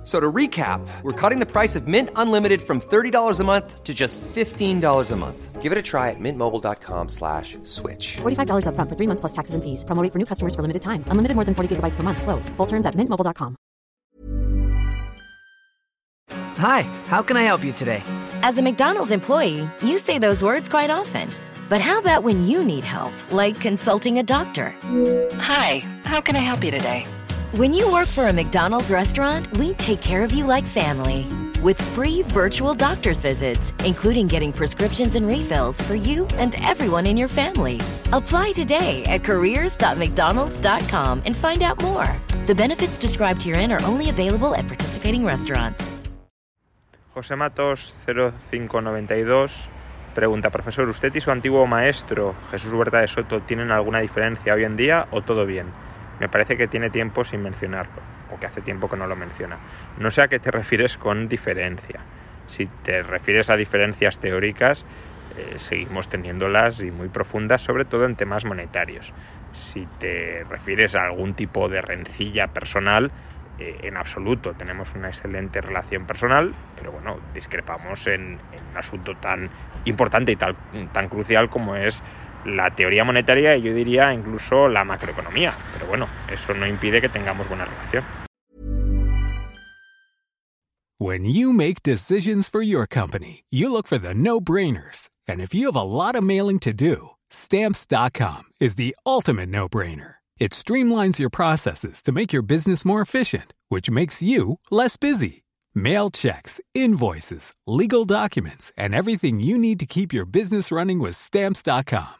F- So to recap, we're cutting the price of Mint Unlimited from $30 a month to just $15 a month. Give it a try at mintmobile.com slash switch. $45 upfront for three months plus taxes and fees. Promo rate for new customers for limited time. Unlimited more than 40 gigabytes per month. Slows. Full terms at mintmobile.com. Hi, how can I help you today? As a McDonald's employee, you say those words quite often. But how about when you need help, like consulting a doctor? Hi, how can I help you today? When you work for a McDonald's restaurant, we take care of you like family. With free virtual doctor's visits, including getting prescriptions and refills for you and everyone in your family. Apply today at careers.mcdonalds.com and find out more. The benefits described herein are only available at participating restaurants. José Matos 0592 pregunta, profesor, ¿usted y su antiguo maestro Jesús Huerta de Soto tienen alguna diferencia hoy en día o todo bien? Me parece que tiene tiempo sin mencionarlo, o que hace tiempo que no lo menciona. No sé a qué te refieres con diferencia. Si te refieres a diferencias teóricas, eh, seguimos teniéndolas y muy profundas, sobre todo en temas monetarios. Si te refieres a algún tipo de rencilla personal, eh, en absoluto. Tenemos una excelente relación personal, pero bueno, discrepamos en, un asunto tan importante y tan crucial como es la teoría monetaria y yo diría incluso la macroeconomía. Pero bueno, eso no impide que tengamos buena relación. When you make decisions for your company, you look for the no brainers. And if you have a lot of mailing to do, stamps.com is the ultimate no brainer. It streamlines your processes to make your business more efficient, which makes you less busy. Mail checks, invoices, legal documents, and everything you need to keep your business running with stamps.com.